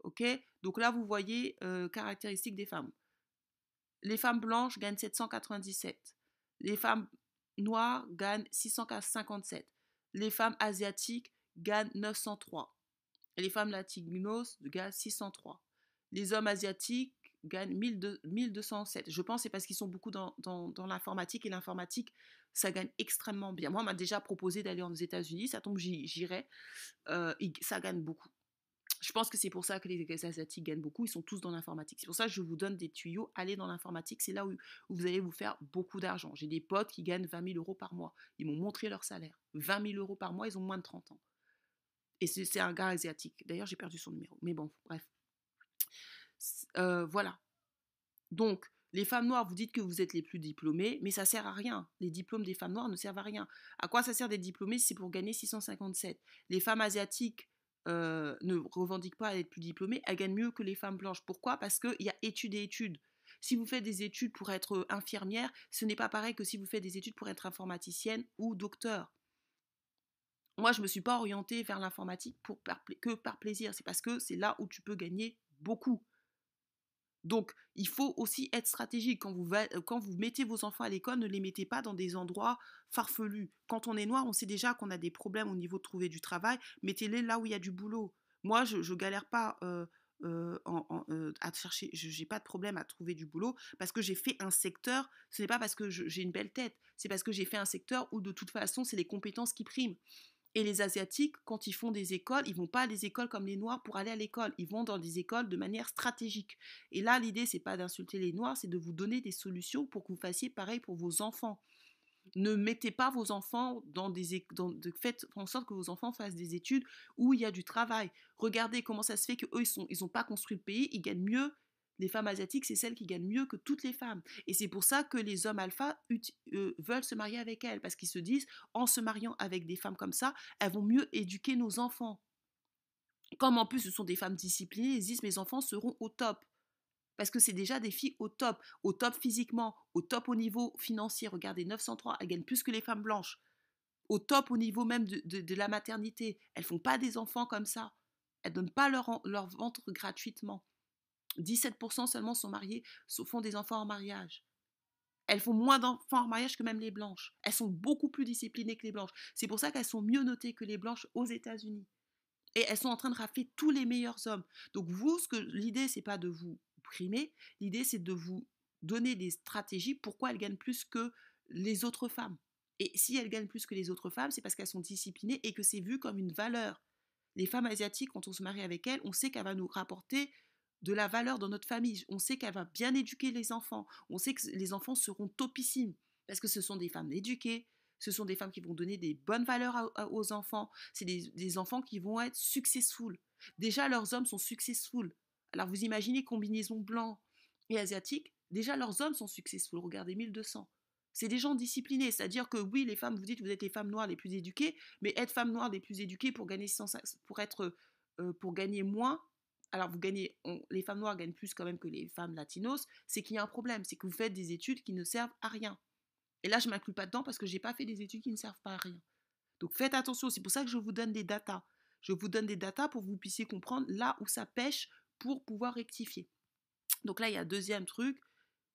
Ok? Donc là, vous voyez euh, caractéristiques des femmes. Les femmes blanches gagnent 797. Les femmes noires gagnent 657. Les femmes asiatiques gagnent 903. Et les femmes latinos gagnent 603. Les hommes asiatiques gagnent 1207. Je pense c'est parce qu'ils sont beaucoup dans, l'informatique et l'informatique, ça gagne extrêmement bien. Moi, on m'a déjà proposé d'aller aux États-Unis, ça tombe, j'irai. Euh, ça gagne beaucoup. Je pense que c'est pour ça que les Asiatiques gagnent beaucoup. Ils sont tous dans l'informatique. C'est pour ça que je vous donne des tuyaux. Allez dans l'informatique. C'est là où, vous allez vous faire beaucoup d'argent. J'ai des potes qui gagnent 20 000 euros par mois. Ils m'ont montré leur salaire. 20 000 euros par mois, ils ont moins de 30 ans. Et c'est un gars asiatique. D'ailleurs, j'ai perdu son numéro. Mais bon, bref. Euh, voilà. Donc, les femmes noires, vous dites que vous êtes les plus diplômées, mais ça sert à rien. Les diplômes des femmes noires ne servent à rien. À quoi ça sert d'être diplômée si c'est pour gagner 657 Les femmes asiatiques euh, ne revendiquent pas à être plus diplômées, elles gagnent mieux que les femmes blanches. Pourquoi? Parce qu'il y a études et études. Si vous faites des études pour être infirmière, ce n'est pas pareil que si vous faites des études pour être informaticienne ou docteur. Moi, je ne me suis pas orientée vers l'informatique que par plaisir. C'est parce que c'est là où tu peux gagner beaucoup. Donc, il faut aussi être stratégique. Quand vous, quand vous mettez vos enfants à l'école, ne les mettez pas dans des endroits farfelus. Quand on est noir, on sait déjà qu'on a des problèmes au niveau de trouver du travail. Mettez-les là où il y a du boulot. Moi, je ne galère pas euh, euh, euh, à chercher, je n'ai pas de problème à trouver du boulot parce que j'ai fait un secteur. Ce n'est pas parce que j'ai une belle tête, c'est parce que j'ai fait un secteur où de toute façon, c'est les compétences qui priment. Et les Asiatiques, quand ils font des écoles, ils vont pas à des écoles comme les Noirs pour aller à l'école. Ils vont dans des écoles de manière stratégique. Et là, l'idée, c'est pas d'insulter les Noirs, c'est de vous donner des solutions pour que vous fassiez pareil pour vos enfants. Ne mettez pas vos enfants dans des dans, de, faites en sorte que vos enfants fassent des études où il y a du travail. Regardez comment ça se fait que eux ils sont ils ont pas construit le pays, ils gagnent mieux les femmes asiatiques, c'est celles qui gagnent mieux que toutes les femmes. Et c'est pour ça que les hommes alpha euh, veulent se marier avec elles, parce qu'ils se disent, en se mariant avec des femmes comme ça, elles vont mieux éduquer nos enfants. Comme en plus ce sont des femmes disciplinées, ils disent, mes enfants seront au top. Parce que c'est déjà des filles au top, au top physiquement, au top au niveau financier. Regardez, 903, elles gagnent plus que les femmes blanches. Au top au niveau même de, la maternité. Elles font pas des enfants comme ça. Elles donnent pas leur, leur ventre gratuitement. 17% seulement sont mariées, font des enfants en mariage. Elles font moins d'enfants en mariage que même les blanches. Elles sont beaucoup plus disciplinées que les blanches. C'est pour ça qu'elles sont mieux notées que les blanches aux États-Unis. Et elles sont en train de rafler tous les meilleurs hommes. Donc vous, ce que l'idée, c'est pas de vous primer. L'idée, c'est de vous donner des stratégies. Pourquoi elles gagnent plus que les autres femmes Et si elles gagnent plus que les autres femmes, c'est parce qu'elles sont disciplinées et que c'est vu comme une valeur. Les femmes asiatiques, quand on se marie avec elles, on sait qu'elle va nous rapporter de la valeur dans notre famille. On sait qu'elle va bien éduquer les enfants. On sait que les enfants seront topissimes parce que ce sont des femmes éduquées. Ce sont des femmes qui vont donner des bonnes valeurs aux enfants. C'est des, enfants qui vont être successful. Déjà, leurs hommes sont successful. Alors, vous imaginez combinaison blanc et asiatique. Déjà, leurs hommes sont successful. Regardez, 1200. C'est des gens disciplinés. C'est-à-dire que oui, les femmes, vous dites, vous êtes les femmes noires les plus éduquées, mais être femme noire les plus éduquées pour gagner, pour être, euh, pour gagner moins, alors vous gagnez, les femmes noires gagnent plus quand même que les femmes latinos, c'est qu'il y a un problème, c'est que vous faites des études qui ne servent à rien. Et là, je ne m'inclus pas dedans parce que je n'ai pas fait des études qui ne servent pas à rien. Donc faites attention, c'est pour ça que je vous donne des datas. Je vous donne des datas pour que vous puissiez comprendre là où ça pêche pour pouvoir rectifier. Donc là, il y a un deuxième truc,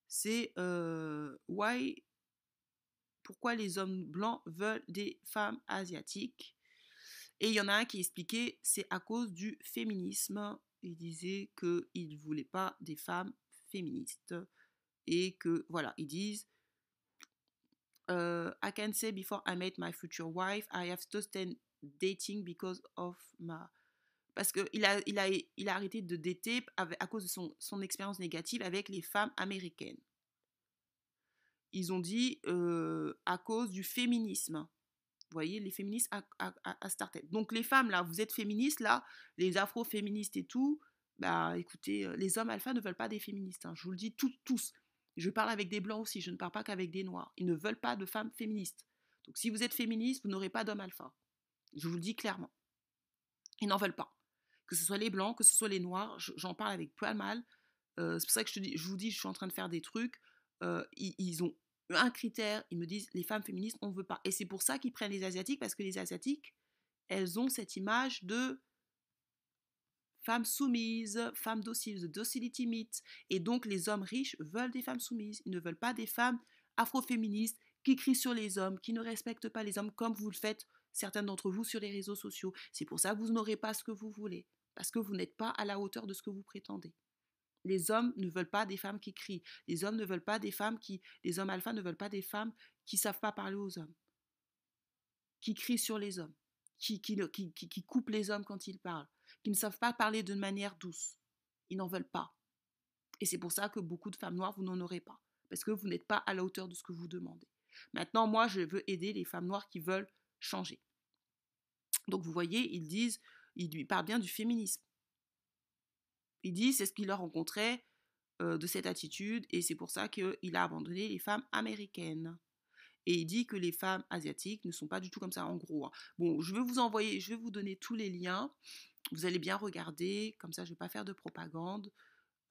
c'est euh, why, pourquoi les hommes blancs veulent des femmes asiatiques? Et il y en a un qui expliquait, c'est à cause du féminisme il disait qu'il ne voulait pas des femmes féministes et que, voilà, ils disent uh, I can say before I met my future wife, I have stopped dating because of my. Parce qu'il a, il a, il a arrêté de dater à cause de son, son expérience négative avec les femmes américaines. Ils ont dit euh, à cause du féminisme. Vous voyez, les féministes à, à, à, Donc les femmes, là, vous êtes féministes, là, les afro-féministes et tout, bah écoutez, euh, les hommes alpha ne veulent pas des féministes. Hein. je vous le dis tous, tous. Je parle avec des blancs aussi, je ne parle pas qu'avec des noirs. Ils ne veulent pas de femmes féministes. Donc si vous êtes féministe, vous n'aurez pas d'homme alpha. Je vous le dis clairement. Ils n'en veulent pas. Que ce soit les blancs, que ce soit les noirs, j'en parle avec pas mal. Euh, c'est pour ça que je, dis, je, vous dis, je suis en train de faire des trucs. Euh, ils, ont un critère, ils me disent les femmes féministes, on ne veut pas. Et c'est pour ça qu'ils prennent les asiatiques, parce que les asiatiques, elles ont cette image de femmes soumises, femmes dociles, de docility myth. Et donc les hommes riches veulent des femmes soumises, ils ne veulent pas des femmes afroféministes qui crient sur les hommes, qui ne respectent pas les hommes comme vous le faites certains d'entre vous sur les réseaux sociaux. C'est pour ça que vous n'aurez pas ce que vous voulez, parce que vous n'êtes pas à la hauteur de ce que vous prétendez. Les hommes ne veulent pas des femmes qui crient. Les hommes ne veulent pas des femmes qui. Les hommes alpha ne veulent pas des femmes qui ne savent pas parler aux hommes. Qui crient sur les hommes. Qui, qui, coupent les hommes quand ils parlent. Qui ne savent pas parler d'une manière douce. Ils n'en veulent pas. Et c'est pour ça que beaucoup de femmes noires, vous n'en aurez pas. Parce que vous n'êtes pas à la hauteur de ce que vous demandez. Maintenant, moi, je veux aider les femmes noires qui veulent changer. Donc, vous voyez, ils disent, ils lui parlent bien du féminisme. Il dit c'est ce qu'il a rencontré euh, de cette attitude et c'est pour ça qu'il a abandonné les femmes américaines. Et il dit que les femmes asiatiques ne sont pas du tout comme ça en gros. Hein. Bon, je vais vous envoyer, je vais vous donner tous les liens. Vous allez bien regarder, comme ça je ne vais pas faire de propagande.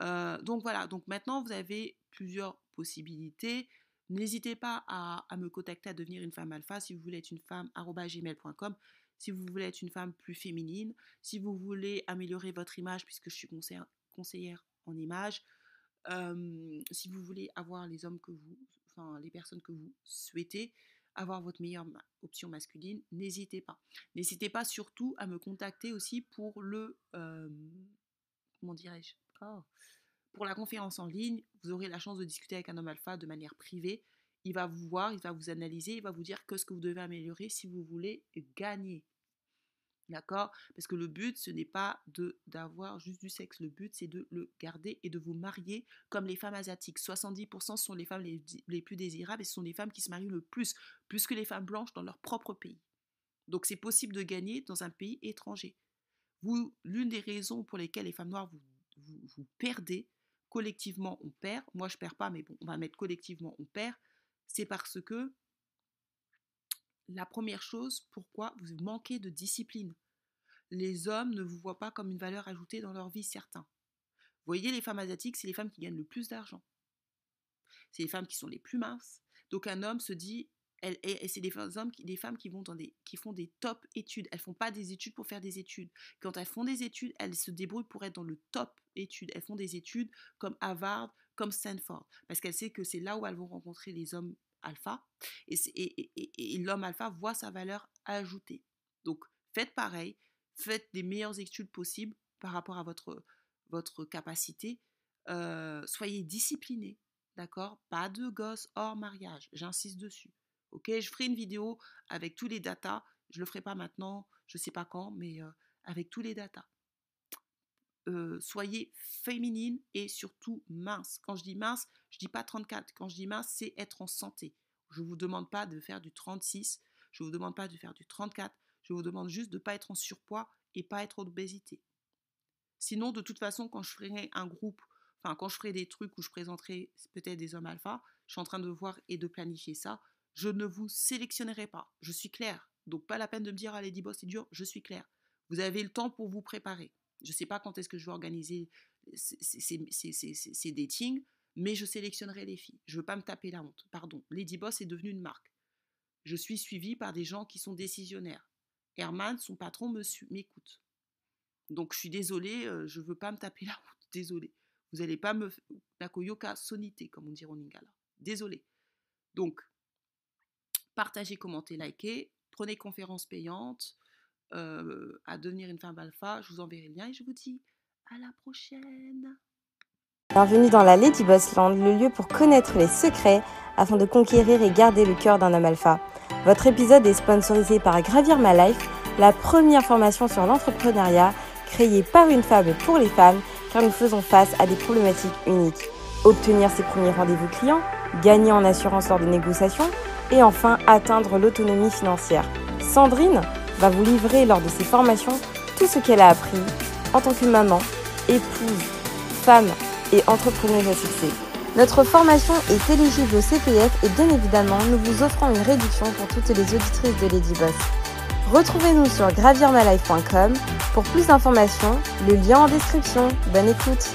Euh, donc voilà, donc maintenant vous avez plusieurs possibilités. N'hésitez pas à, me contacter à devenir une femme alpha si vous voulez être une femme gmail.com. si vous voulez être une femme plus féminine, si vous voulez améliorer votre image, puisque je suis conseillère en image, si vous voulez avoir les hommes que vous, enfin les personnes que vous souhaitez, avoir votre meilleure option masculine, n'hésitez pas. N'hésitez pas surtout à me contacter aussi pour le, comment dirais-je, oh, pour la conférence en ligne. Vous aurez la chance de discuter avec un homme alpha de manière privée. Il va vous voir, il va vous analyser, il va vous dire que ce que vous devez améliorer si vous voulez gagner. D'accord? Parce que le but, ce n'est pas de d'avoir juste du sexe. Le but, c'est de le garder et de vous marier comme les femmes asiatiques. 70% sont les femmes les, plus désirables et ce sont les femmes qui se marient le plus, plus que les femmes blanches dans leur propre pays. Donc c'est possible de gagner dans un pays étranger. Vous, l'une des raisons pour lesquelles les femmes noires vous, vous, perdez, collectivement on perd, moi je perds pas, mais bon, on va mettre collectivement on perd, c'est parce que la première chose, pourquoi vous manquez de discipline. Les hommes ne vous voient pas comme une valeur ajoutée dans leur vie, certains. Vous voyez, les femmes asiatiques, c'est les femmes qui gagnent le plus d'argent. C'est les femmes qui sont les plus minces. Donc un homme se dit, c'est des des femmes qui vont dans des, qui font des top études. Elles font pas des études pour faire des études. Quand elles font des études, elles se débrouillent pour être dans le top études. Elles font des études comme Harvard, comme Stanford, parce qu'elles savent que c'est là où elles vont rencontrer les hommes alpha, et, l'homme alpha voit sa valeur ajoutée. Donc, faites pareil, faites des meilleures études possibles par rapport à votre, votre capacité. Euh, soyez disciplinés, d'accord? Pas de gosses hors mariage, j'insiste dessus. Ok, je ferai une vidéo avec tous les datas. Je le ferai pas maintenant, je sais pas quand, mais euh, avec tous les datas. Euh, soyez féminine et surtout mince. Quand je dis mince, je dis pas 34. Quand je dis mince, c'est être en santé. Je ne vous demande pas de faire du 36, je ne vous demande pas de faire du 34, je vous demande juste de ne pas être en surpoids et pas être en obésité. Sinon, de toute façon, quand je ferai un groupe, enfin quand je ferai des trucs où je présenterai peut-être des hommes alpha, je suis en train de voir et de planifier ça, je ne vous sélectionnerai pas. Je suis claire. Donc pas la peine de me dire, allez, dis boss, c'est dur, je suis claire. Vous avez le temps pour vous préparer. Je ne sais pas quand est-ce que je vais organiser ces datings, mais je sélectionnerai les filles. Je ne veux pas me taper la honte. Pardon. Lady Boss est devenue une marque. Je suis suivie par des gens qui sont décisionnaires. Herman, son patron, m'écoute. Donc je suis désolée, euh, je ne veux pas me taper la honte. Désolée. Vous n'allez pas me. La koyoka sonité, comme on dit en lingala. Désolée. Donc, partagez, commentez, likez. Prenez conférence payante. Euh, à devenir une femme alpha. Je vous enverrai le lien et je vous dis à la prochaine. Bienvenue dans la Lady Boss Land, le lieu pour connaître les secrets afin de conquérir et garder le cœur d'un homme alpha. Votre épisode est sponsorisé par Gravir My Life, la première formation sur l'entrepreneuriat créée par une femme pour les femmes car nous faisons face à des problématiques uniques. Obtenir ses premiers rendez-vous clients, gagner en assurance lors de négociations et enfin atteindre l'autonomie financière. Sandrine va vous livrer lors de ses formations tout ce qu'elle a appris en tant que maman, épouse, femme et entrepreneuse à succès. Notre formation est éligible au CPF et bien évidemment, nous vous offrons une réduction pour toutes les auditrices de Lady Boss. Retrouvez-nous sur gravirmalife.com pour plus d'informations, le lien en description. Bonne écoute